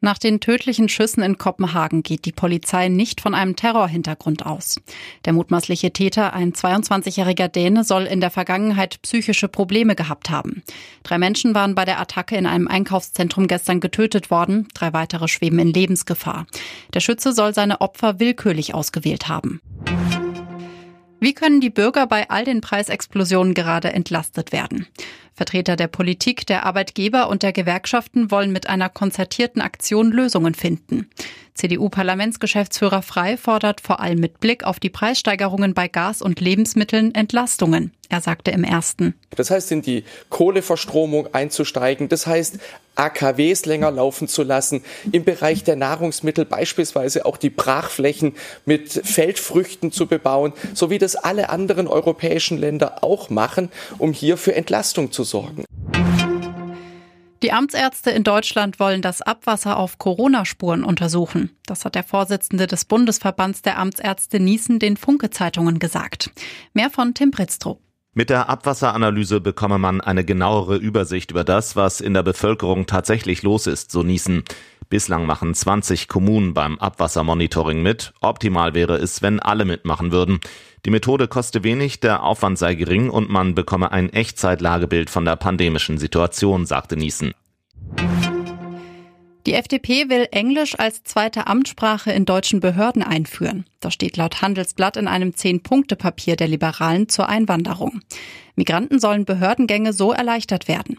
Nach den tödlichen Schüssen in Kopenhagen geht die Polizei nicht von einem Terrorhintergrund aus. Der mutmaßliche Täter, ein 22-jähriger Däne, soll in der Vergangenheit psychische Probleme gehabt haben. Drei Menschen waren bei der Attacke in einem Einkaufszentrum gestern getötet worden, drei weitere schweben in Lebensgefahr. Der Schütze soll seine Opfer willkürlich ausgewählt haben. Wie können die Bürger bei all den Preisexplosionen gerade entlastet werden? Vertreter der Politik, der Arbeitgeber und der Gewerkschaften wollen mit einer konzertierten Aktion Lösungen finden. CDU-Parlamentsgeschäftsführer Frei fordert vor allem mit Blick auf die Preissteigerungen bei Gas und Lebensmitteln Entlastungen. Er sagte im ersten. Das heißt, in die Kohleverstromung einzusteigen. Das heißt, AKWs länger laufen zu lassen. Im Bereich der Nahrungsmittel beispielsweise auch die Brachflächen mit Feldfrüchten zu bebauen, so wie das alle anderen europäischen Länder auch machen, um hier für Entlastung zu sorgen. Die Amtsärzte in Deutschland wollen das Abwasser auf Corona-Spuren untersuchen. Das hat der Vorsitzende des Bundesverbands der Amtsärzte Niesen den Funke-Zeitungen gesagt. Mehr von Tim Britztrup. Mit der Abwasseranalyse bekomme man eine genauere Übersicht über das, was in der Bevölkerung tatsächlich los ist, so Niesen. Bislang machen 20 Kommunen beim Abwassermonitoring mit. Optimal wäre es, wenn alle mitmachen würden. Die Methode koste wenig, der Aufwand sei gering und man bekomme ein Echtzeitlagebild von der pandemischen Situation, sagte Niesen. Die FDP will Englisch als zweite Amtssprache in deutschen Behörden einführen. Das steht laut Handelsblatt in einem Zehn-Punkte-Papier der Liberalen zur Einwanderung. Migranten sollen Behördengänge so erleichtert werden.